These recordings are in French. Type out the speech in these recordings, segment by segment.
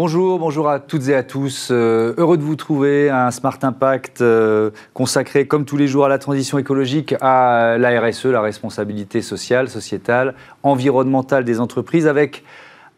Bonjour, bonjour à toutes et à tous. Euh, heureux de vous trouver. Un Smart Impact euh, consacré, comme tous les jours, à la transition écologique, à la RSE, la responsabilité sociale, sociétale, environnementale des entreprises, avec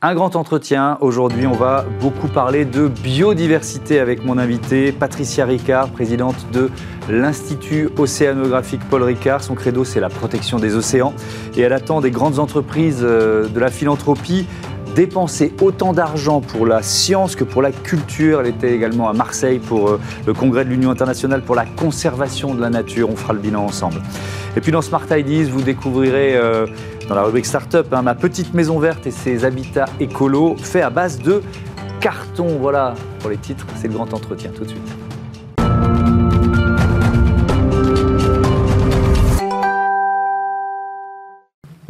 un grand entretien. Aujourd'hui, on va beaucoup parler de biodiversité avec mon invité, Patricia Ricard, présidente de l'Institut océanographique Paul Ricard. Son credo, c'est la protection des océans. Et elle attend des grandes entreprises euh, de la philanthropie dépenser autant d'argent pour la science que pour la culture. Elle était également à Marseille pour euh, le congrès de l'Union internationale pour la conservation de la nature. On fera le bilan ensemble. Et puis dans Smart Ideas, vous découvrirez euh, dans la rubrique Startup hein, ma petite maison verte et ses habitats écolos faits à base de carton. Voilà pour les titres, c'est le grand entretien tout de suite.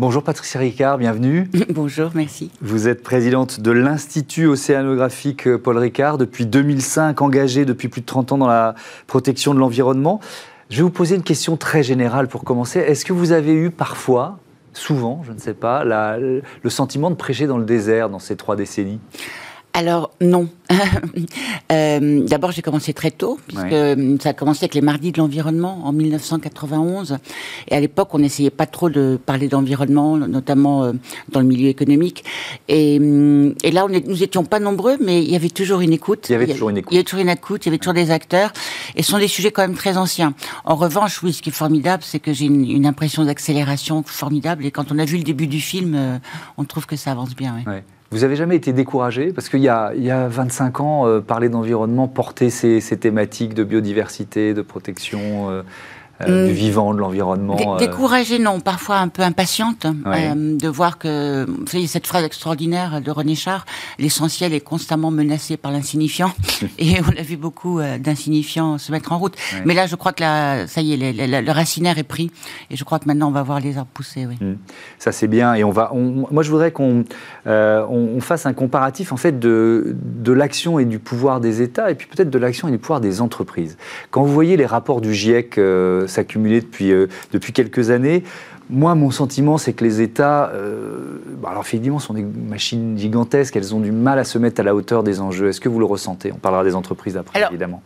Bonjour Patricia Ricard, bienvenue. Bonjour, merci. Vous êtes présidente de l'Institut océanographique Paul Ricard, depuis 2005 engagée depuis plus de 30 ans dans la protection de l'environnement. Je vais vous poser une question très générale pour commencer. Est-ce que vous avez eu parfois, souvent, je ne sais pas, le sentiment de prêcher dans le désert dans ces trois décennies? Alors non. euh, D'abord, j'ai commencé très tôt, puisque euh, ça a commencé avec les Mardis de l'environnement en 1991. Et à l'époque, on n'essayait pas trop de parler d'environnement, notamment euh, dans le milieu économique. Et, euh, et là, on est, nous étions pas nombreux, mais il y avait toujours une écoute. Il y avait toujours une écoute. Il y avait toujours une écoute, il y avait toujours des acteurs. Et ce sont des sujets quand même très anciens. En revanche, oui, ce qui est formidable, c'est que j'ai une, une, impression d'accélération formidable. Et quand on a vu le début du film, on trouve que ça avance bien. Ouais. Vous avez jamais été découragé? Parce qu'il y, y a, 25 ans, euh, parler d'environnement, porter ces, ces, thématiques de biodiversité, de protection euh, euh, du vivant, de l'environnement. Dé découragée, non, parfois un peu impatiente ouais. euh, de voir que, vous savez, cette phrase extraordinaire de René Char, l'essentiel est constamment menacé par l'insignifiant, et on a vu beaucoup euh, d'insignifiants se mettre en route. Ouais. Mais là, je crois que là, ça y est, le, racinaire est pris, et je crois que maintenant on va voir les arbres pousser. Oui. Mmh. Ça c'est bien, et on va. On, moi, je voudrais qu'on euh, on, fasse un comparatif en fait de, de l'action et du pouvoir des États, et puis peut-être de l'action et du pouvoir des entreprises. Quand vous voyez les rapports du GIEC euh, s'accumuler depuis, euh, depuis quelques années. Moi, mon sentiment, c'est que les États, euh, alors effectivement, sont des machines gigantesques, elles ont du mal à se mettre à la hauteur des enjeux. Est-ce que vous le ressentez? On parlera des entreprises après, alors, évidemment.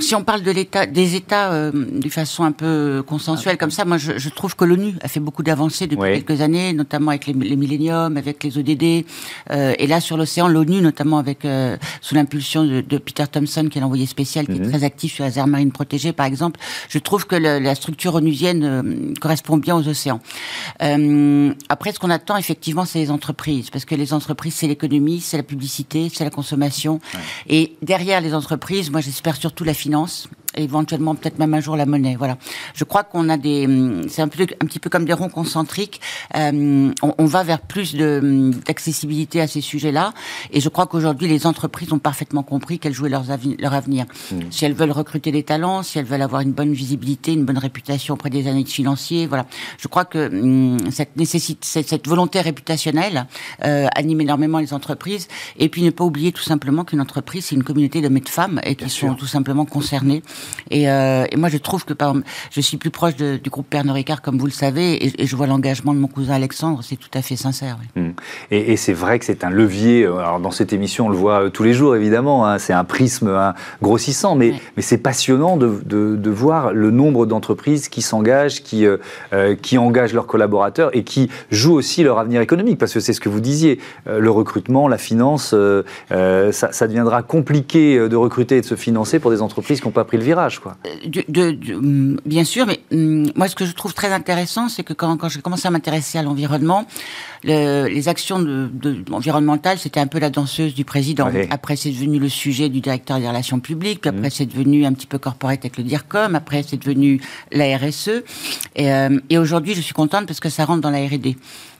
Si on parle de l'État, des États euh, de façon un peu consensuelle, ah. comme ça, moi, je, je trouve que l'ONU a fait beaucoup d'avancées depuis oui. quelques années, notamment avec les, les milléniums, avec les ODD, euh, et là, sur l'océan, l'ONU, notamment avec euh, sous l'impulsion de, de, Peter Thompson, qui est l'envoyé spécial, qui mm -hmm. est très actif sur les aires marines protégées, par exemple, je trouve que le, la structure onusienne euh, correspond bien aux Euh, après, ce qu'on attend effectivement, c'est les entreprises, parce que les entreprises, c'est l'économie, c'est la publicité, c'est la consommation. Ouais. Et derrière les entreprises, moi, j'espère surtout la finance et éventuellement peut-être même un jour la monnaie. Voilà. Je crois qu'on a des, c'est un, peu, un petit peu comme des ronds concentriques. Euh, on, on, va vers plus de d'accessibilité à ces sujets-là, et je crois qu'aujourd'hui les entreprises ont parfaitement compris qu'elles jouaient leur, leur avenir. Mmh. Si elles veulent recruter des talents, si elles veulent avoir une bonne visibilité, une bonne réputation auprès des analystes financiers, voilà. Je crois que hum, cette nécessite, cette, cette volonté réputationnelle euh, anime énormément les entreprises, et puis ne pas oublier tout simplement qu'une entreprise c'est une communauté d'hommes et de femmes et qui sont tout simplement concernés. Et, euh, et, moi, je trouve que, par je suis plus proche de, du groupe Pernod Ricard, comme vous le savez, et, et je vois l'engagement de mon cousin Alexandre, c'est tout à fait sincère. Oui. Mmh. Et, et c'est vrai que c'est un levier, euh, alors dans cette émission, on le voit euh, tous les jours, évidemment, hein, c'est un prisme hein, grossissant, mais, c'est passionnant de, de, de, voir le nombre d'entreprises qui s'engagent, qui, euh, qui engagent leurs collaborateurs et qui jouent aussi leur avenir économique, parce que c'est ce que vous disiez, le recrutement, la finance, ça, ça deviendra compliqué de recruter et de se financer pour des entreprises qui n'ont pas pris le virage. Quoi. De, de, de, mm, bien sûr, mais mm, moi, ce que je trouve très intéressant, c'est que quand, quand j'ai commencé à m'intéresser à l'environnement, le, les actions environnementales, c'était un peu la danseuse du président. Oui. Après, c'est devenu le sujet du directeur des relations publiques. Puis après, mmh. c'est devenu un petit peu corporate avec le DIRCOM. Après, c'est devenu la RSE. Et, euh, et aujourd'hui, je suis contente parce que ça rentre dans la R&D.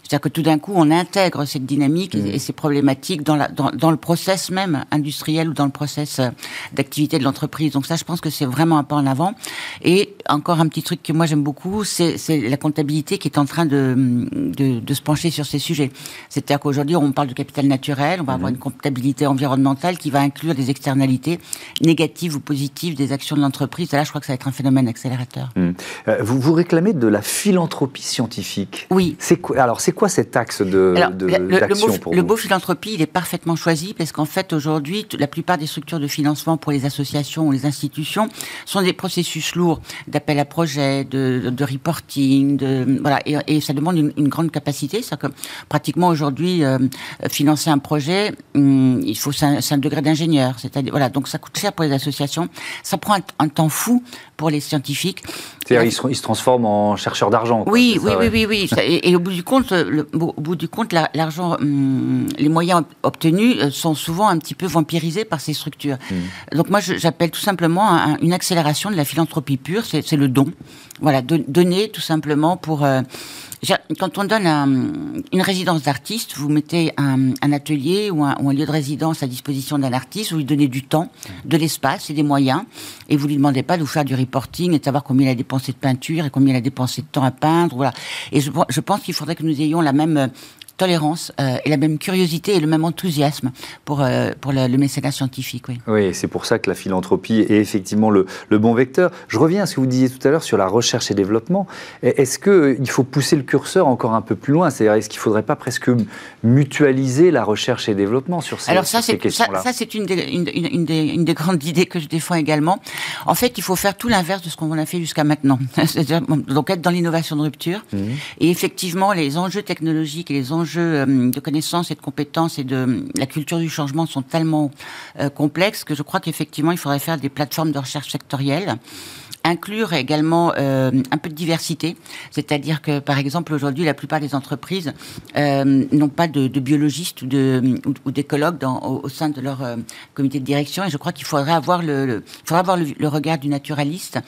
C'est-à-dire que tout d'un coup, on intègre cette dynamique mmh. et ces problématiques dans, la, dans, dans, le process même industriel ou dans le process euh, d'activité de l'entreprise. Donc ça, je pense que c'est vraiment un pas en avant. Et encore un petit truc que moi j'aime beaucoup, c'est la comptabilité qui est en train de, de, de se pencher sur ces sujets. C'est-à-dire qu'aujourd'hui, on parle de capital naturel, on va mmh. avoir une comptabilité environnementale qui va inclure des externalités négatives ou positives des actions de l'entreprise. Là, je crois que ça va être un phénomène accélérateur. Mmh. Euh, vous vous réclamez de la philanthropie scientifique. Oui. C'est quoi Alors, c'est quoi cet axe de, d'action pour vous Le beau philanthropie, il est parfaitement choisi parce qu'en fait, aujourd'hui, la plupart des structures de financement pour les associations ou les institutions sont des processus lourds d'appel à projet, de, de, reporting, de, voilà, et, ça demande une, grande capacité. C'est que pratiquement aujourd'hui, euh, financer un projet, hum, il faut c'est un, degré d'ingénieur. C'est-à-dire, voilà, donc ça coûte cher pour les associations. Ça prend un, temps fou pour les scientifiques. C'est-à-dire, ils, se, transforment en chercheurs d'argent. Oui, oui, oui, oui, oui, Et, au bout du compte, le, au bout du compte, l'argent, hum, les moyens obtenus euh, sont souvent un petit peu vampirisés par ces structures. Hum. Donc moi, j'appelle tout simplement une accélération de la philanthropie pure. C'est le don. Voilà, donner tout simplement pour euh, quand on donne une résidence d'artiste, vous mettez un, atelier ou un, lieu de résidence à disposition d'un artiste, vous lui donnez du temps, de l'espace et des moyens, et vous lui demandez pas de vous faire du reporting et de savoir combien il a dépensé de peinture et combien il a dépensé de temps à peindre. Voilà. Et je, je pense qu'il faudrait que nous ayons la même tolérance euh, et la même curiosité et le même enthousiasme pour, euh, pour le, mécénat scientifique. Oui, oui c'est pour ça que la philanthropie est effectivement le, le, bon vecteur. Je reviens à ce que vous disiez tout à l'heure sur la recherche et développement. Est-ce qu'il euh, faut pousser le curseur encore un peu plus loin? C'est-à-dire, est-ce qu'il ne faudrait pas presque mutualiser la recherche et développement sur ces, Alors ça, ces questions-là? Ça, c'est une des, une, une, des, une des grandes idées que je défends également. En fait, il faut faire tout l'inverse de ce qu'on a fait jusqu'à maintenant. C'est-à-dire, donc être dans l'innovation de rupture. Mmh. Et effectivement, les enjeux technologiques et les enjeux enjeux euh, de connaissances et de compétences et de la culture du changement sont tellement euh, complexes que je crois qu'effectivement, il faudrait faire des plateformes de recherche sectorielles inclure également euh, un peu de diversité, c'est-à-dire que par exemple aujourd'hui la plupart des entreprises euh, n'ont pas de, de, biologistes ou, de, ou, d'écologues dans, au, sein de leur euh, comité de direction et je crois qu'il faudrait avoir le, le faudrait avoir le, regard du naturaliste.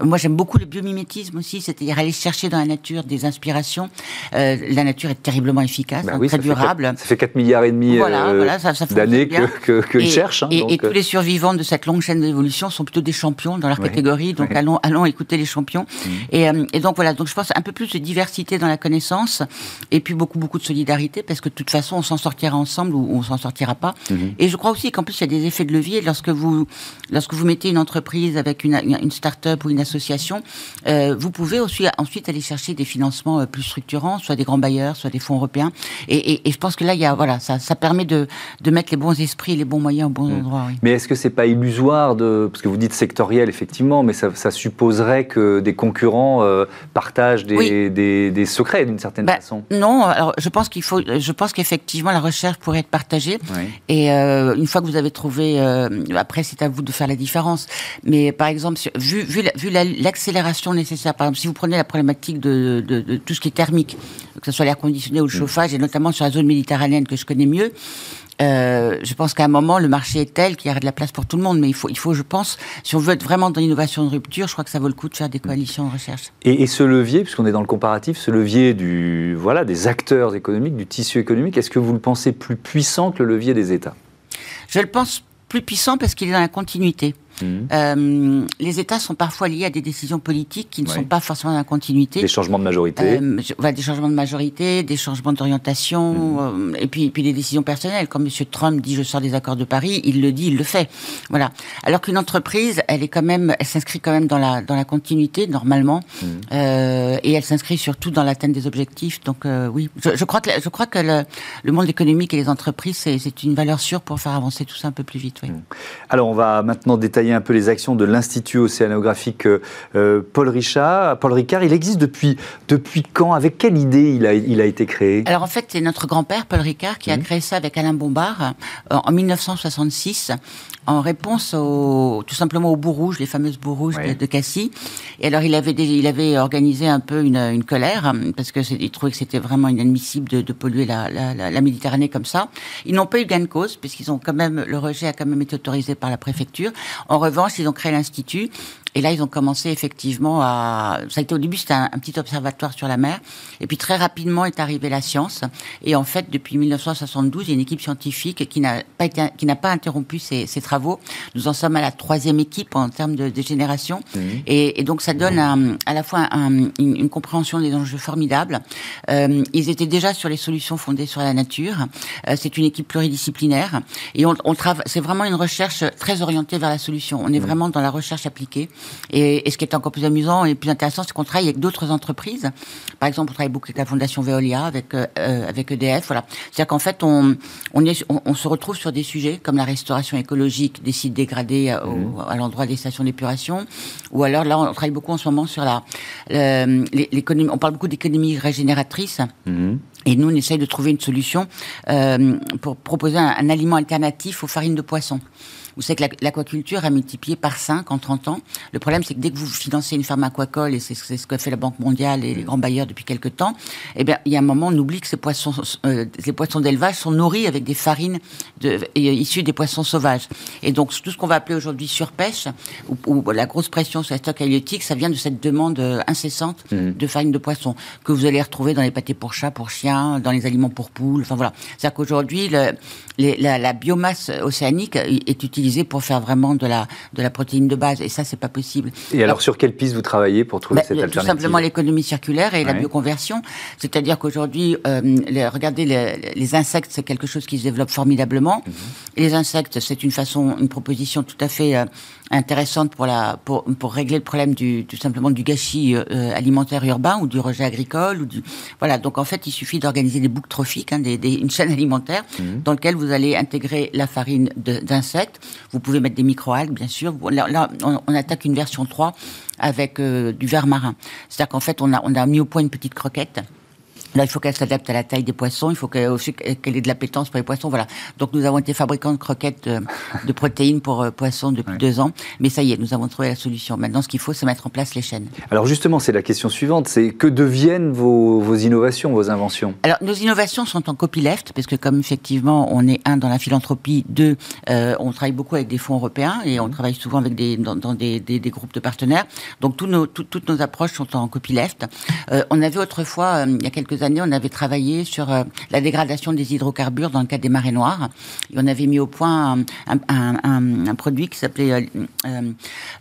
Moi j'aime beaucoup le biomimétisme aussi, c'est-à-dire aller chercher dans la nature des inspirations. Euh, la nature est terriblement efficace, bah hein, très durable. ça fait 4 milliards et demi voilà, voilà, ça, ça d'années que, que, que cherchent. Hein, et, et, tous les survivants de cette longue chaîne d'évolution sont plutôt des champions dans leur catégorie, donc allons, allons écouter les champions. Mmh. Et, euh, et, donc voilà, donc je pense un peu plus de diversité dans la connaissance et puis beaucoup beaucoup de solidarité parce que de toute façon on s'en sortira ensemble ou on s'en sortira pas. Mmh. Et je crois aussi qu'en plus il y a des effets de levier lorsque vous lorsque vous mettez une entreprise avec une, une start-up ou une association, euh, vous pouvez aussi ensuite aller chercher des financements euh, plus structurants, soit des grands bailleurs, soit des fonds européens. Et, et, et je pense que là il y a voilà ça, ça permet de, de mettre les bons esprits, les bons moyens au bon mmh. endroit. Oui. Mais est-ce que c'est pas illusoire de parce que vous dites sectoriel effectivement, mais ça, ça suppose supposerait que des concurrents euh, partagent des, des, secrets d'une certaine bah, façon. Non, alors je pense qu'il faut, je pense qu'effectivement la recherche pourrait être partagée. Et euh, une fois que vous avez trouvé, euh, après c'est à vous de faire la différence. Mais par exemple, vu, vu, vu l'accélération nécessaire, par exemple, si vous prenez la problématique de, de, de tout ce qui est thermique, que ce soit l'air conditionné ou le mm. chauffage, et notamment sur la zone méditerranéenne que je connais mieux, euh, je pense qu'à un moment, le marché est tel qu'il y a de la place pour tout le monde. Mais il faut, il faut, je pense, si on veut être vraiment dans l'innovation de rupture, je crois que ça vaut le coup de faire des coalitions de recherche. Et, ce levier, puisqu'on est dans le comparatif, ce levier du, voilà, des acteurs économiques, du tissu économique, est-ce que vous le pensez plus puissant que le levier des États? Je le pense plus puissant parce qu'il est dans la continuité. Mhm. Euh, les États sont parfois liés à des décisions politiques qui ne sont pas forcément dans la continuité. Des changements de majorité. Euh, des changements de majorité, des changements d'orientation, mhm. euh, et puis, puis des décisions personnelles. Quand M. Trump dit je sors des accords de Paris, il le dit, il le fait. Voilà. Alors qu'une entreprise, elle est quand même, elle s'inscrit quand même dans la dans la continuité normalement, mhm. et elle s'inscrit surtout dans l'atteinte des objectifs. Donc oui, je, je, crois que je crois que le, le monde économique et les entreprises c'est une valeur sûre pour faire avancer tout ça un peu plus vite. Oui. Alors on va maintenant détailler un peu les actions de l'Institut océanographique euh, Paul Richard. Paul Ricard, il existe depuis, depuis quand? Avec quelle idée il a, il a été créé? Alors en fait, c'est notre grand-père, Paul Ricard, qui a mmh. créé ça avec Alain Bombard euh, en 1966 en réponse au, tout simplement aux bouts rouges, les fameuses bouts rouges de, Cassis. Et alors il avait, il avait organisé un peu une, une colère parce que il trouvait que c'était vraiment inadmissible de, de polluer la, la, la, Méditerranée comme ça. Ils n'ont pas eu gain de cause puisqu'ils ont quand même le rejet a quand même été autorisé par la préfecture. En revanche, ils ont créé l'institut et là, ils ont commencé effectivement à. Ça a été au début, c'était un, petit observatoire sur la mer. Et puis très rapidement est arrivée la science. Et en fait, depuis 1972, il y a une équipe scientifique qui n'a pas été, qui n'a pas interrompu ses, ses, travaux. Nous en sommes à la troisième équipe en termes de, de génération. Mmh. Et, et, donc, ça donne un, à la fois un, une, une, compréhension des enjeux formidables. Euh, ils étaient déjà sur les solutions fondées sur la nature. Euh, c'est une équipe pluridisciplinaire. Et on, on travaille. C'est vraiment une recherche très orientée vers la solution. On est mmh. vraiment dans la recherche appliquée. Et, ce qui est encore plus amusant et plus intéressant, c'est qu'on travaille avec d'autres entreprises. Par exemple, on travaille beaucoup avec la Fondation Veolia, avec euh, avec EDF. Voilà. C'est-à-dire qu'en fait, on on, est, on, se retrouve sur des sujets comme la restauration écologique des sites dégradés mmh. à l'endroit des stations d'épuration, ou alors là, on travaille beaucoup en ce moment sur la l'économie. On parle beaucoup d'économie régénératrice. Mmh. Et nous, on essaye de trouver une solution euh, pour proposer un, aliment alternatif aux farines de poisson. Vous savez que l'aquaculture a multiplié par 5 en 30 ans. Le problème, c'est que dès que vous financez une ferme aquacole, et c'est ce que fait la Banque mondiale et les grands bailleurs depuis quelques temps, eh bien, il y a un moment, on oublie que ces poissons, euh, les poissons d'élevage sont nourris avec des farines de, euh, issues des poissons sauvages. Et donc, tout ce qu'on va appeler aujourd'hui surpêche, ou, ou, la grosse pression sur les stocks halieutiques, ça vient de cette demande euh, incessante mmh. de farine de poisson, que vous allez retrouver dans les pâtés pour chats, pour chiens, dans les aliments pour poules, enfin voilà. C'est-à-dire qu'aujourd'hui, la, la biomasse océanique est utilisée pour faire vraiment de la, de la protéine de base. Et ça, c'est pas possible. Et alors, sur quelle piste vous travaillez pour trouver bah, cette alternative Tout simplement l'économie circulaire et la bioconversion. C'est-à-dire qu'aujourd'hui, euh, regardez, les, insectes, c'est quelque chose qui se développe formidablement. Mhm. Les insectes, c'est une façon, une proposition tout à fait euh, intéressante pour, la, pour, pour régler le problème du, tout simplement du gâchis euh, alimentaire urbain ou du rejet agricole. Ou du, voilà, donc en fait, il suffit d'organiser des boucles trophiques, hein, des, une chaîne alimentaire mhm. dans laquelle vous allez intégrer la farine d'insectes. Vous pouvez mettre des microalgues, bien sûr. Là, on, attaque une version 3 avec euh, du verre marin. C'est-à-dire qu'en fait, on a, on a mis au point une petite croquette Là, il faut qu'elle s'adapte à la taille des poissons, il faut qu'elle ait de l'appétence pour les poissons, voilà. Donc, nous avons été fabricants de croquettes euh, de, protéines pour euh, poissons depuis deux ans, mais ça y est, nous avons trouvé la solution. Maintenant, ce qu'il faut, c'est mettre en place les chaînes. Alors, justement, c'est la question suivante, c'est que deviennent vos, vos, innovations, vos inventions? Alors, nos innovations sont en copyleft, parce que comme effectivement, on est un dans la philanthropie, deux, euh, on travaille beaucoup avec des fonds européens et on mmh. travaille souvent avec des dans, des, des, des, groupes de partenaires. Donc, tous nos, toutes nos approches sont en copyleft. Euh, on avait autrefois, il y a quelques années, on avait travaillé sur euh, la dégradation des hydrocarbures dans le cas des marées noires. Et on avait mis au point un, produit qui s'appelait euh,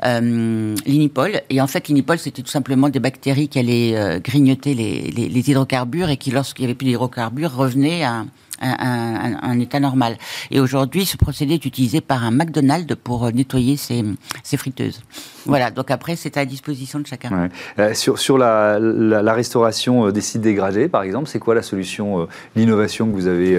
euh, l'inipol. Et en fait, l'inipol, c'était tout simplement des bactéries qui allaient grignoter les, les hydrocarbures et qui, lorsqu'il n'y avait plus d'hydrocarbures, revenaient à un, état normal. Et aujourd'hui, ce procédé est utilisé par un McDonald's pour euh, nettoyer ses, ses friteuses. Voilà, donc après, c'est à disposition de chacun. Euh, sur sur la, la, restauration euh, des sites dégradés, par exemple, c'est quoi la solution, l'innovation que vous avez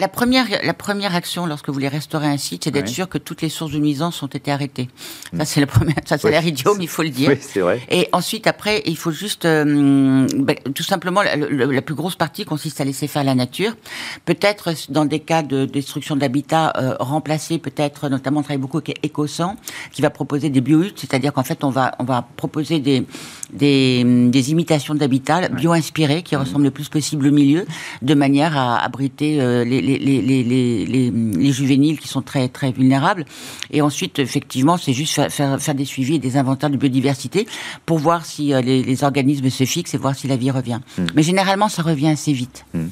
la, première, la première action lorsque vous voulez restaurer un site, c'est d'être sûr que toutes les sources de nuisance ont été arrêtées. Ça, c'est. Ça, c'est l'air idiot, mais il faut le dire. Oui, c'est vrai. Et ensuite, après, il faut juste, ben, tout simplement, la, la, plus grosse partie consiste à laisser faire la nature. Peut peut-être dans des cas de destruction d'habitat euh, remplacer peut-être notamment on travaille beaucoup avec Ecosan qui va proposer des bio c'est-à-dire qu'en fait on va on va proposer des des, des imitations d'habitat bio-inspirées qui ressemblent le plus possible au milieu de manière à abriter euh, les, les, les, les, les, juvéniles qui sont très très vulnérables et ensuite effectivement c'est juste faire, faire, faire, des suivis et des inventaires de biodiversité pour voir si euh, les, organismes se fixent et voir si la vie revient. Hmm. Mais généralement ça revient assez vite. Hmm.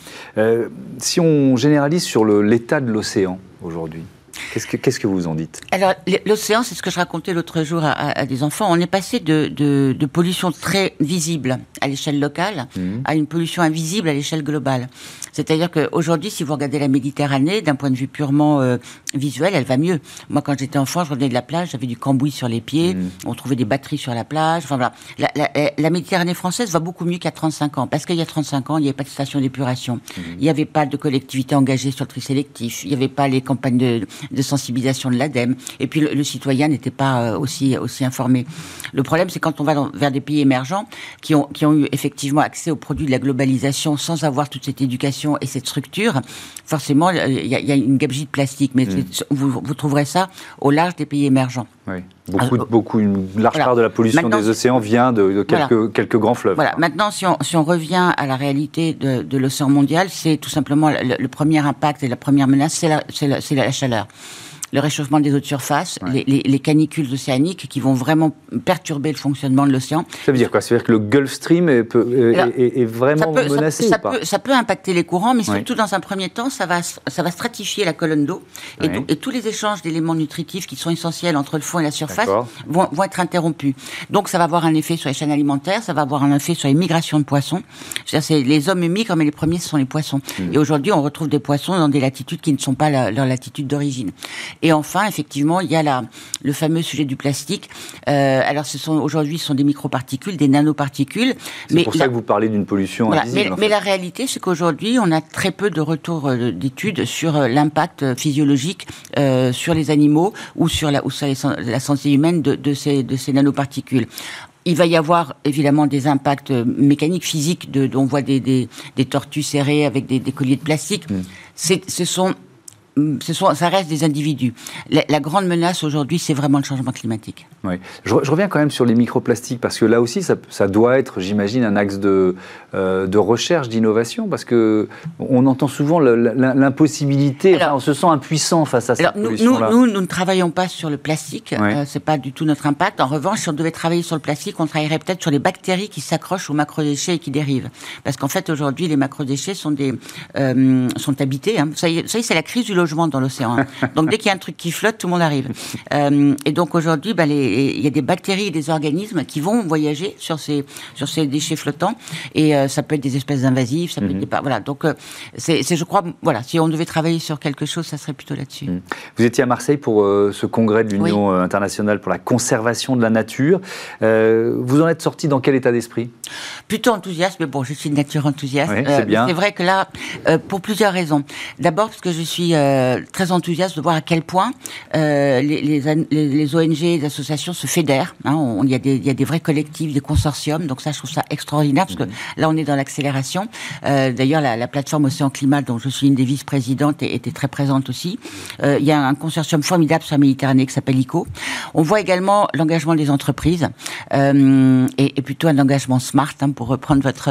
Si on généralise sur l'état de l'océan aujourd'hui Qu'est-ce que, vous en dites? Alors, l'océan, c'est ce que je racontais l'autre jour à, des enfants. On est passé de, pollution très visible à l'échelle locale mmh. à une pollution invisible à l'échelle globale. C'est-à-dire qu'aujourd'hui, si vous regardez la Méditerranée, d'un point de vue purement euh, visuel, elle va mieux. Moi, quand j'étais enfant, je revenais de la plage, j'avais du cambouis sur les pieds, mmh. on trouvait des batteries sur la plage. Enfin voilà. La, Méditerranée française va beaucoup mieux a 35 ans. Parce qu'il y a 35 ans, il n'y avait pas de station d'épuration. Mmh. Il n'y avait pas de collectivité engagée sur le tri sélectif. Il n'y avait pas les campagnes de de sensibilisation de l'ADEME. Et puis le, citoyen n'était pas euh, aussi aussi informé. Le problème, c'est quand on va vers des pays émergents qui ont qui ont eu effectivement accès aux produits de la globalisation sans avoir toute cette éducation et cette structure. Forcément, il y, a, une gabegie de plastique, mais mm. vous, vous trouverez ça au large des pays émergents. Oui. Beaucoup, beaucoup, une large part de la pollution des océans vient de, quelques, quelques, grands fleuves. Voilà. Maintenant, si on, si on, revient à la réalité de, de l'océan mondial, c'est tout simplement le, premier impact et la première menace, c'est la, la, la, chaleur le réchauffement des eaux de surface, les, canicules océaniques qui vont vraiment perturber le fonctionnement de l'océan. Ça veut dire quoi? Ça veut dire que le Gulf Stream est, est, vraiment menacé ça, peut, ça, peut, impacter les courants, mais surtout dans un premier temps, ça va, ça va stratifier la colonne d'eau et, et, tous les échanges d'éléments nutritifs qui sont essentiels entre le fond et la surface vont, vont, être interrompus. Donc ça va avoir un effet sur les chaînes alimentaires, ça va avoir un effet sur les migrations de poissons. C'est les hommes migrent, mais les premiers ce sont les poissons. Mmh. Et aujourd'hui, on retrouve des poissons dans des latitudes qui ne sont pas leur latitude d'origine. Et enfin, effectivement, il y a la, le fameux sujet du plastique. Euh, alors, ce sont aujourd'hui, ce sont des microparticules, des nanoparticules. C'est pour ça que vous parlez d'une pollution invisible. Mais, mais la réalité, c'est qu'aujourd'hui, on a très peu de retours euh, d'études sur euh, l'impact physiologique euh, sur les animaux ou sur la, ou sur la santé humaine de, de, ces, de ces nanoparticules. Il va y avoir évidemment des impacts mécaniques, physiques. De, on voit des, des, des tortues serrées avec des, des colliers de plastique. Mm. Ce sont ce sont, ça reste des individus. La, grande menace aujourd'hui, c'est vraiment le changement climatique. Oui. Je, reviens quand même sur les microplastiques, parce que là aussi, ça, ça doit être, j'imagine, un axe de, euh, de recherche, d'innovation, parce que on entend souvent l'impossibilité, on se sent impuissant face à cette pollution-là. Nous, nous, nous, ne travaillons pas sur le plastique, euh, c'est pas du tout notre impact. En revanche, si on devait travailler sur le plastique, on travaillerait peut-être sur les bactéries qui s'accrochent aux macrodéchets et qui dérivent. Parce qu'en fait, aujourd'hui, les macrodéchets sont, des, euh, sont habités. Hein. Ça y est, c'est la crise du logement dans l'océan. Donc dès qu'il y a un truc qui flotte, tout le monde arrive. Euh, et donc aujourd'hui, bah, il y a des bactéries et des organismes qui vont voyager sur ces sur ces déchets flottants. Et euh, ça peut être des espèces invasives, ça peut être mhm. des voilà. Donc euh, c'est, je crois, voilà, si on devait travailler sur quelque chose, ça serait plutôt là-dessus. Mhm. Vous étiez à Marseille pour ce congrès de l'Union internationale pour la conservation de la nature. vous en êtes sorti dans quel état d'esprit? Plutôt enthousiaste, mais bon, je suis de nature enthousiaste. c'est, bien. c'est vrai que là, pour plusieurs raisons. D'abord parce que je suis euh, très enthousiaste de voir à quel point euh, les, les, les, ONG, les associations se fédèrent. Hein, il, y a des, il y a des vrais collectifs, des consortiums. Donc ça, je trouve ça extraordinaire parce que mhm. là, on est dans l'accélération. Euh, D'ailleurs, la, la, plateforme Océan Climat, dont je suis une des vice-présidentes, était très présente aussi. Il y a un consortium formidable sur la Méditerranée qui s'appelle ICO. On voit également l'engagement des entreprises et, et, plutôt un engagement smart, hein, pour reprendre votre...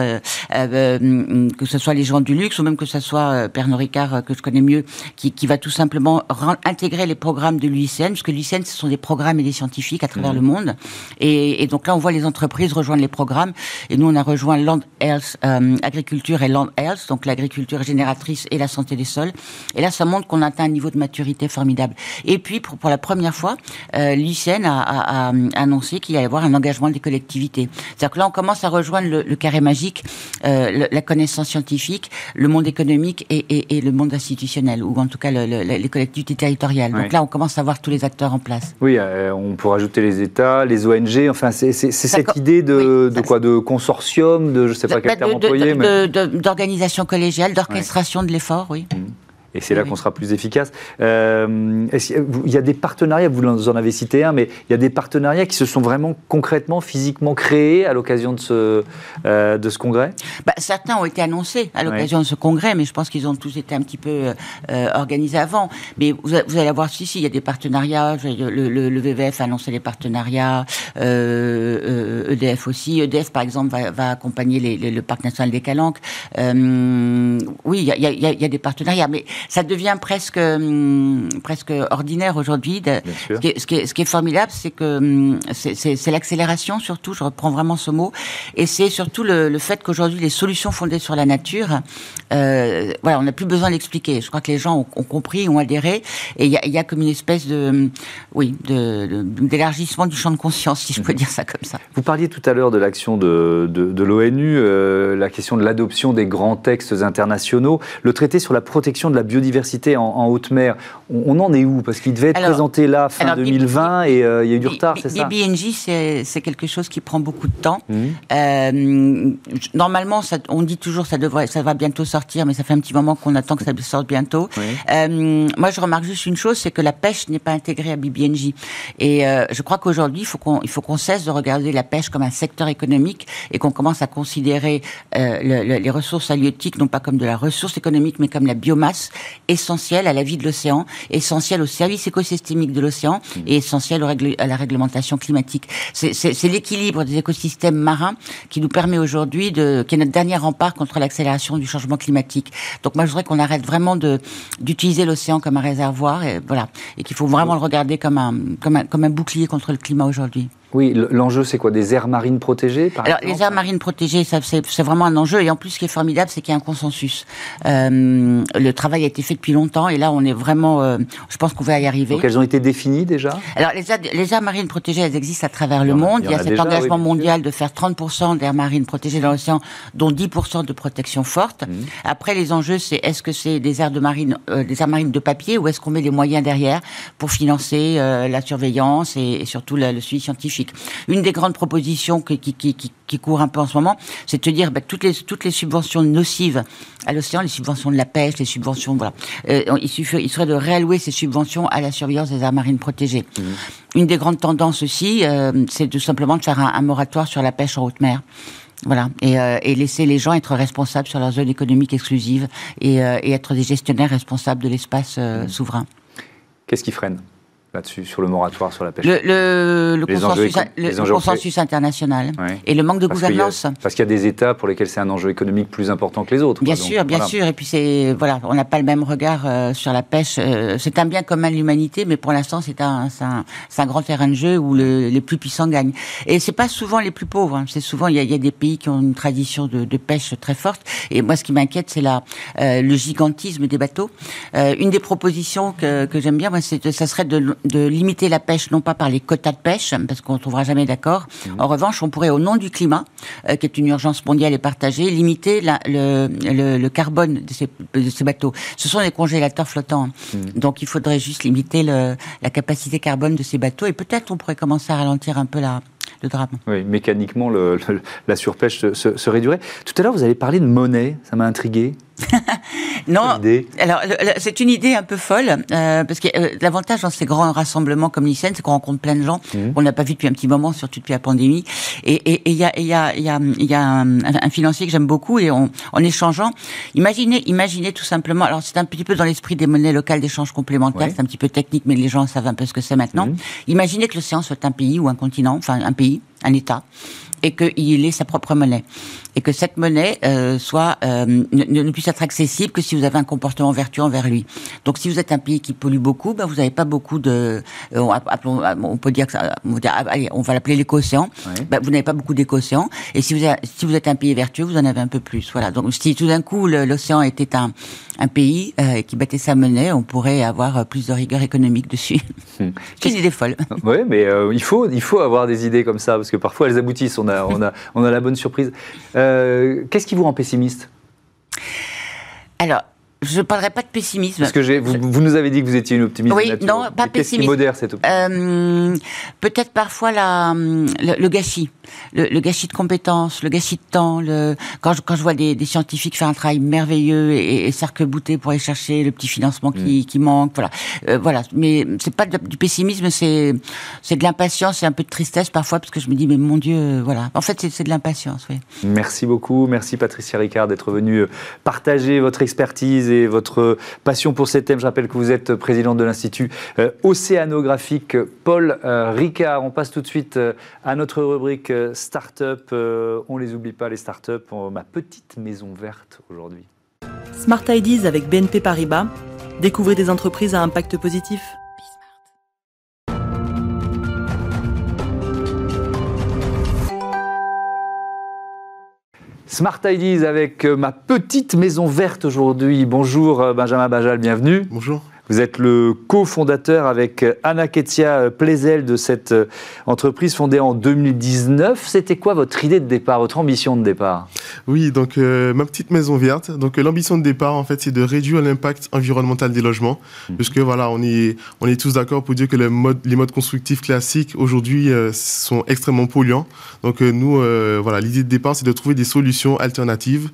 Que ce soit les gens du luxe ou même que ce soit Pernod Ricard, que je connais mieux, qui, qui va tout simplement intégrer les programmes de l'UICN, parce que l'UICN, ce sont des programmes et des scientifiques à travers mmh. le monde. Et, et, donc là, on voit les entreprises rejoindre les programmes. Et nous, on a rejoint Land Health, euh, Agriculture et Land Health, donc l'agriculture génératrice et la santé des sols. Et là, ça montre qu'on atteint un niveau de maturité formidable. Et puis, pour, pour la première fois, euh, l'UICN a, a, a, annoncé qu'il allait y avoir un engagement des collectivités. C'est-à-dire que là, on commence à rejoindre le, le carré magique, euh, la connaissance scientifique, le monde économique et, et, et le monde institutionnel, ou en tout cas les collectivités territoriales. Donc là, on commence à voir tous les acteurs en place. Oui, euh, on pourrait ajouter les États, les ONG. Enfin, c'est cette idée de, de quoi De consortium, de je ne sais pas quel terme employer. D'organisation collégiale, d'orchestration de l'effort, oui. Mmh. Et c'est là qu'on sera plus efficace. Euh, il y a des partenariats, vous en avez cité un, mais il y a des partenariats qui se sont vraiment concrètement, physiquement créés à l'occasion de ce, euh, de ce congrès? Bah, Certains ont été annoncés à l'occasion de ce congrès, mais je pense qu'ils ont tous été un petit peu euh, organisés avant. Mais vous, allez voir, si, si, il y a des partenariats. Le, le, VVF a annoncé des partenariats, EDF aussi. EDF, par exemple, va, va accompagner les, le parc national des Calanques. oui, il y a, y, a, y a des partenariats, mais ça devient presque hum, presque ordinaire aujourd'hui. Ce, qui est, ce, ce qui est formidable, c'est que hum, c'est l'accélération surtout. Je reprends vraiment ce mot, et c'est surtout le, le fait qu'aujourd'hui les solutions fondées sur la nature, euh, voilà, on n'a plus besoin d'expliquer. Je crois que les gens ont, ont compris, ont adhéré, et il y a, y a, comme une espèce de hum, oui d'élargissement du champ de conscience, si je peux mhm. dire ça comme ça. Vous parliez tout à l'heure de l'action de, de, de l'ONU, euh, la question de l'adoption des grands textes internationaux, le traité sur la protection de la biodiversité biodiversité en, haute mer, on, en est où? Parce qu'il devait être présenté là fin 2020 et euh, il y a eu du retard, c'est ça? BNJ, c'est quelque chose qui prend beaucoup de temps. Mmh. Euh, normalement, ça, on dit toujours ça devrait, ça va bientôt sortir, mais ça fait un petit moment qu'on attend que ça sorte bientôt. Euh, moi, je remarque juste une chose, c'est que la pêche n'est pas intégrée à BBNJ. Et je crois qu'aujourd'hui, il faut qu'on il faut qu'on cesse de regarder la pêche comme un secteur économique et qu'on commence à considérer les ressources halieutiques non pas comme de la ressource économique, mais comme la biomasse essentiel à la vie de l'océan, essentiel au service écosystémique de l'océan mmh. et essentiel à la réglementation climatique. C'est l'équilibre des écosystèmes marins qui nous permet aujourd'hui de, qui est notre dernier rempart contre l'accélération du changement climatique. Donc moi, je voudrais qu'on arrête vraiment de d'utiliser l'océan comme un réservoir et voilà, et qu'il faut vraiment le regarder comme un, comme un comme un bouclier contre le climat aujourd'hui. Oui, l'enjeu, c'est quoi? Des aires marines protégées par Alors, les aires marines protégées, c'est vraiment un enjeu. Et en plus, ce qui est formidable, c'est qu'il y a un consensus. Euh, le travail a été fait depuis longtemps. Et là, on est vraiment. Euh, je pense qu'on va y arriver. Donc, elles ont été définies déjà? Alors, les aires, les aires, marines protégées, elles existent à travers le monde. Il y, a, cet engagement mondial de faire 30% d'aires marines protégées dans l'océan, dont 10% de protection forte. Mmh. Après, les enjeux, c'est est-ce que c'est des aires de marine, euh, des aires marines de papier, ou est-ce qu'on met les moyens derrière pour financer la surveillance et, et surtout le suivi scientifique? Une des grandes propositions qui, qui, court un peu en ce moment, c'est de se dire bah, toutes, les, toutes les subventions nocives à l'océan, les subventions de la pêche, les subventions, voilà, euh, il, suffit, il serait de réallouer ces subventions à la surveillance des aires marines protégées. Mmh. Une des grandes tendances aussi, euh, c'est tout simplement de faire un, moratoire sur la pêche en haute mer. Voilà, euh, et, laisser les gens être responsables sur leur zone économique exclusive et, être des gestionnaires responsables de l'espace mmh. souverain. Qu'est-ce qui freine? Là-dessus, sur le moratoire sur la pêche Le, consensus, international et le manque de gouvernance. parce qu'il y a des États pour lesquels c'est un enjeu économique plus important que les autres. Bien sûr, bien sûr. Et puis c'est voilà, on n'a pas le même regard euh, sur la pêche. Euh, c'est un bien commun de l'humanité, mais pour l'instant c'est un, un, un, grand terrain de jeu où les plus puissants gagnent. Et c'est pas souvent les plus pauvres. Hein. C'est souvent il y, a, des pays qui ont une tradition de, pêche très forte. Et moi, ce qui m'inquiète, c'est euh, le gigantisme des bateaux. une des propositions que, que j'aime bien, moi, c'est ça serait de de limiter la pêche, non pas par les quotas de pêche, parce qu'on ne trouvera jamais d'accord. Mmh. En revanche, on pourrait, au nom du climat, euh, qui est une urgence mondiale et partagée, limiter la, le, le, carbone de ces, de ces, bateaux. Ce sont des congélateurs flottants. Mmh. Donc, il faudrait juste limiter le, la capacité carbone de ces bateaux. Et peut-être on pourrait commencer à ralentir un peu la, le drame. Oui, mécaniquement, le, la surpêche se, se, se, réduirait. Tout à l'heure, vous avez parlé de monnaie, ça m'a intrigué. non, alors c'est une idée un peu folle euh, parce que euh, l'avantage dans ces grands rassemblements comme l'ICEN, c'est qu'on rencontre plein de gens mmh. qu'on n'a pas vu depuis un petit moment, surtout depuis la pandémie. Et il y a, y a, y a, y a un, financier que j'aime beaucoup et en échangeant, imaginez, imaginez tout simplement. Alors c'est un petit peu dans l'esprit des monnaies locales d'échange complémentaires, c'est un petit peu technique, mais les gens savent un peu ce que c'est maintenant. Mmh. Imaginez que l'océan soit un pays ou un continent, enfin un pays, un État et qu'il ait sa propre monnaie. Et que cette monnaie euh, soit euh, ne, puisse être accessible que si vous avez un comportement vertueux envers lui. Donc si vous êtes un pays qui pollue beaucoup, ben, vous n'avez pas beaucoup de... Euh, on peut dire que ça, allez, on va l'appeler l'éco-océan. Ben, vous n'avez pas beaucoup d'éco-océan. Et si vous, si vous êtes un pays vertueux, vous en avez un peu plus. Voilà. Donc si tout d'un coup l'océan était un, un pays euh, qui battait sa monnaie, on pourrait avoir plus de rigueur économique dessus. Hmm. C'est une idée folle. Oui, mais il, faut, il faut avoir des idées comme ça, parce que parfois elles aboutissent. On a on a, on a la bonne surprise. Euh, qu'est-ce qui vous rend pessimiste? Alors, je ne parlerai pas de pessimisme. Parce que vous, vous, nous avez dit que vous étiez une optimiste. Oui, non, pas pessimiste. Qui cette euh, Peut-être parfois la, le, gâchis, le, gâchis de compétences, le gâchis de temps. Le, quand, je, quand je vois des, des scientifiques faire un travail merveilleux et, et s'arc-bouter pour aller chercher le petit financement qui, mm. qui manque, voilà, euh, voilà. Mais c'est pas du pessimisme, c'est c'est de l'impatience et un peu de tristesse parfois parce que je me dis mais mon Dieu, voilà. En fait, c'est de l'impatience, oui. Merci beaucoup, merci Patricia Ricard d'être venue partager votre expertise votre passion pour ces thèmes. Je rappelle que vous êtes présidente de l'Institut euh, océanographique Paul euh, Ricard. On passe tout de suite euh, à notre rubrique Start-up. On les oublie pas, les start-up. Ma petite maison verte aujourd'hui. Smart Ideas avec BNP Paribas. Découvrez des entreprises à impact positif. Smart Ideas avec euh, ma petite maison verte aujourd'hui. Bonjour euh, Benjamin Bajal, bienvenue. Bonjour. Vous êtes le cofondateur avec euh, Anna Ketia Plezel de cette entreprise fondée en 2019. C'était quoi votre idée de départ, votre ambition de départ? Oui, donc ma petite maison verte. Donc l'ambition de départ, en fait, c'est de réduire l'impact environnemental des logements, mhm. puisque voilà, on est on est tous d'accord pour dire que les modes les modes constructifs classiques aujourd'hui sont extrêmement polluants. Donc nous, voilà, l'idée de départ, c'est de trouver des solutions alternatives.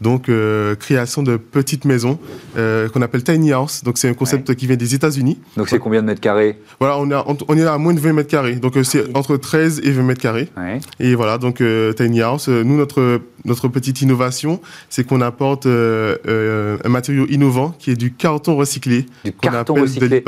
Donc, euh, création de petites maisons euh, qu'on appelle tiny house. Donc, c'est un concept qui vient des États-Unis. Donc, c'est combien de mètres carrés? Voilà, on, on est à moins de 20 mètres carrés. Donc, euh, c'est entre 13 et 20 mètres carrés. Et voilà, donc tiny house. Nous, notre notre petite innovation, c'est qu'on apporte un matériau innovant qui est du carton recyclé. Du carton recyclé. De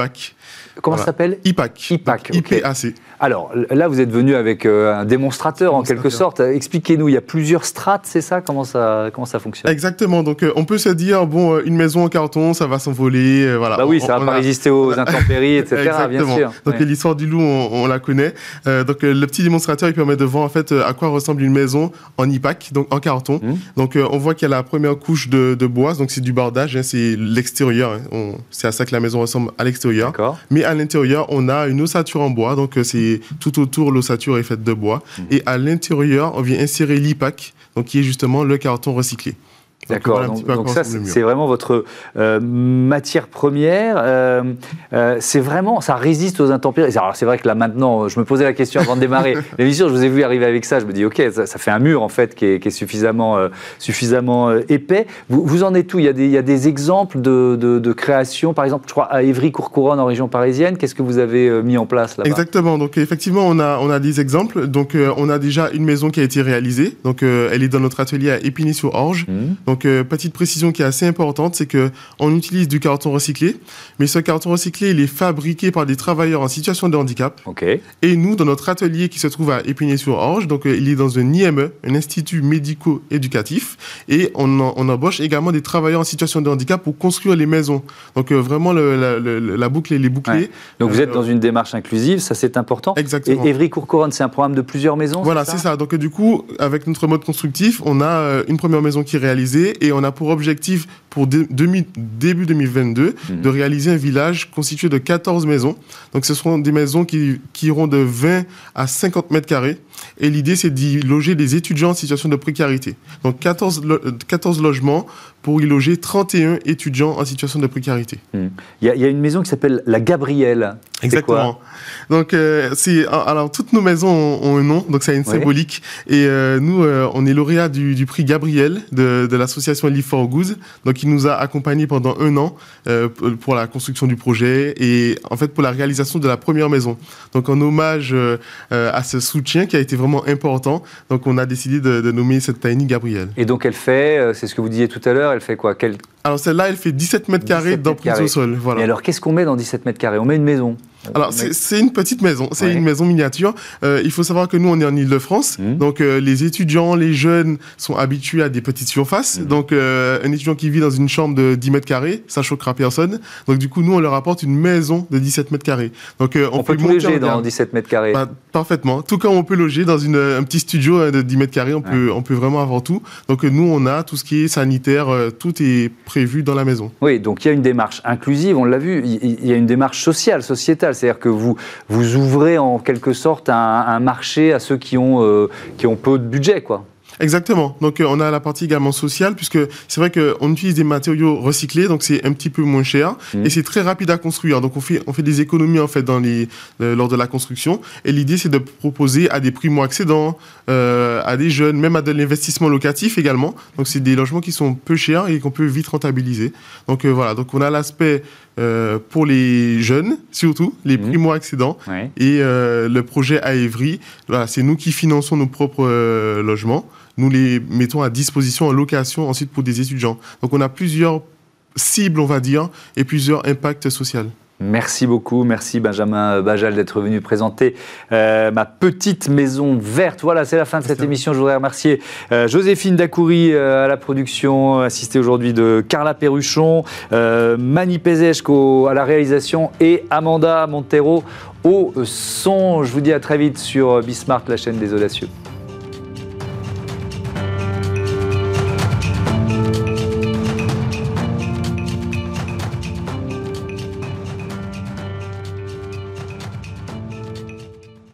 Comment ça s'appelle IPAC. IPAC. IPAC. Alors là, vous êtes venu avec euh, un démonstrateur, en quelque sorte. Expliquez-nous, il y a plusieurs strates, c'est ça? Comment, ça comment ça fonctionne? Exactement. Donc euh, on peut se dire, bon, euh, une maison en carton, ça va s'envoler. voilà. Bah oui, ça ne va pas résister aux intempéries, etc. Exactement. Bien sûr. Donc l'histoire du loup, on, la connaît. donc le petit démonstrateur, il permet de voir en fait à quoi ressemble une maison en IPAC, donc en carton. Mmh. Donc on voit qu'il y a la première couche de, bois, donc c'est du bordage, hein, c'est l'extérieur. Hein. C'est à ça que la maison ressemble à l'extérieur. Mais à l'intérieur, on a une ossature en bois, donc c'est tout autour, l'ossature est faite de bois. Mmh. Et à l'intérieur, on vient insérer l'IPAC, donc qui est justement le carton recyclé. D'accord. Donc, ça, c'est vraiment votre euh, matière première. Euh, euh, c'est vraiment, ça résiste aux intempéries. Alors c'est vrai que là maintenant, je me posais la question avant de démarrer l'émission. Je vous ai vu arriver avec ça. Je me dis, ok, ça, fait un mur en fait qui est, suffisamment, suffisamment épais. Vous, vous, en êtes où? Il y, a des, il y a des exemples de, de, création, par exemple, je crois à Évry-Courcouronne en région parisienne. Qu'est-ce que vous avez mis en place là Exactement. Donc effectivement, on a, on a des exemples. Donc on a déjà une maison qui a été réalisée. Donc elle est dans notre atelier à Épinay-sur-Orge. Mmh. Donc, euh, petite précision qui est assez importante, c'est que on utilise du carton recyclé, mais ce carton recyclé, il est fabriqué par des travailleurs en situation de handicap. Et nous, dans notre atelier qui se trouve à Épinay-sur-Orge, donc euh, il est dans un IME, un institut médico-éducatif, et on, embauche également des travailleurs en situation de handicap pour construire les maisons. Donc, euh, vraiment, la, boucle, elle est bouclée. Donc, vous êtes dans une démarche inclusive, ça c'est important. Exactement. Et Évry-Courcouronne, c'est un programme de plusieurs maisons Voilà, c'est ça, Donc, du coup, avec notre mode constructif, on a une première maison qui est réalisée et on a pour objectif pour début 2022 mhm. de réaliser un village constitué de 14 maisons. Donc ce seront des maisons qui, qui iront de 20 à 50 mètres carrés. Et l'idée, c'est d'y loger des étudiants en situation de précarité. Donc 14, 14 logements pour y loger 31 étudiants en situation de précarité. Mhm. Il y, a une maison qui s'appelle la Gabrielle. Exactement. donc, euh, c'est alors toutes nos maisons ont, un nom, donc ça a une symbolique. Et euh, nous, euh, on est lauréat du, du, prix Gabriel de, de l'association Live for Good. Donc, il nous a accompagnés pendant un an euh, pour la construction du projet et en fait pour la réalisation de la première maison. Donc en hommage euh, à ce soutien qui a été vraiment important, donc on a décidé de, nommer cette tiny Gabrielle. Et donc elle fait, euh, c'est ce que vous disiez tout à l'heure, elle fait quoi? Quel... Alors celle-là, elle fait 17 mètres carrés d'emprise au sol. Voilà. Et alors qu'est-ce qu'on met dans 17 mètres carrés? On met une maison alors, c'est une petite maison, c'est une maison miniature. Euh, il faut savoir que nous, on est en Ile-de-France, mmh. donc euh, les étudiants, les jeunes sont habitués à des petites surfaces. Mmh. Donc, euh, un étudiant qui vit dans une chambre de 10 mètres carrés, ça choquera personne. Donc, du coup, nous, on leur apporte une maison de 17 mètres carrés. Donc, on, peut, loger dans 17 mètres carrés. Bah, parfaitement. Tout comme on peut loger dans une, un petit studio hein, de 10 mètres carrés, on, peut, on peut vraiment avoir tout. Donc, nous, on a tout ce qui est sanitaire, tout est prévu dans la maison. Oui, donc il y a une démarche inclusive, on l'a vu, il y a une démarche sociale, sociétale. C'est-à-dire que vous, vous ouvrez en quelque sorte un, marché à ceux qui ont, euh, qui ont peu de budget, quoi. Exactement. Donc, euh, on a la partie également sociale, puisque c'est vrai qu'on utilise des matériaux recyclés, donc c'est un petit peu moins cher mmh. et c'est très rapide à construire. Donc, on fait, on fait des économies en fait dans les, euh, lors de la construction. Et l'idée, c'est de proposer à des primo-accédants, euh, à des jeunes, même à de l'investissement locatif également. Donc, c'est des logements qui sont peu chers et qu'on peut vite rentabiliser. Donc, voilà. Donc, on a l'aspect pour les jeunes, surtout, les mmh. primo-accédants. Et le projet à Évry, voilà, c'est nous qui finançons nos propres logements nous les mettons à disposition en location ensuite pour des étudiants. Donc on a plusieurs cibles, on va dire, et plusieurs impacts sociaux. Merci beaucoup, merci Benjamin Bajal d'être venu présenter euh, ma petite maison verte. Voilà, c'est la fin de cette émission. Je voudrais remercier euh, Joséphine Dacoury euh, à la production, assistée aujourd'hui de Carla Perruchon, Mani Pezeschko à la réalisation et Amanda Montero au son. Je vous dis à très vite sur Bismart, la chaîne des audacieux.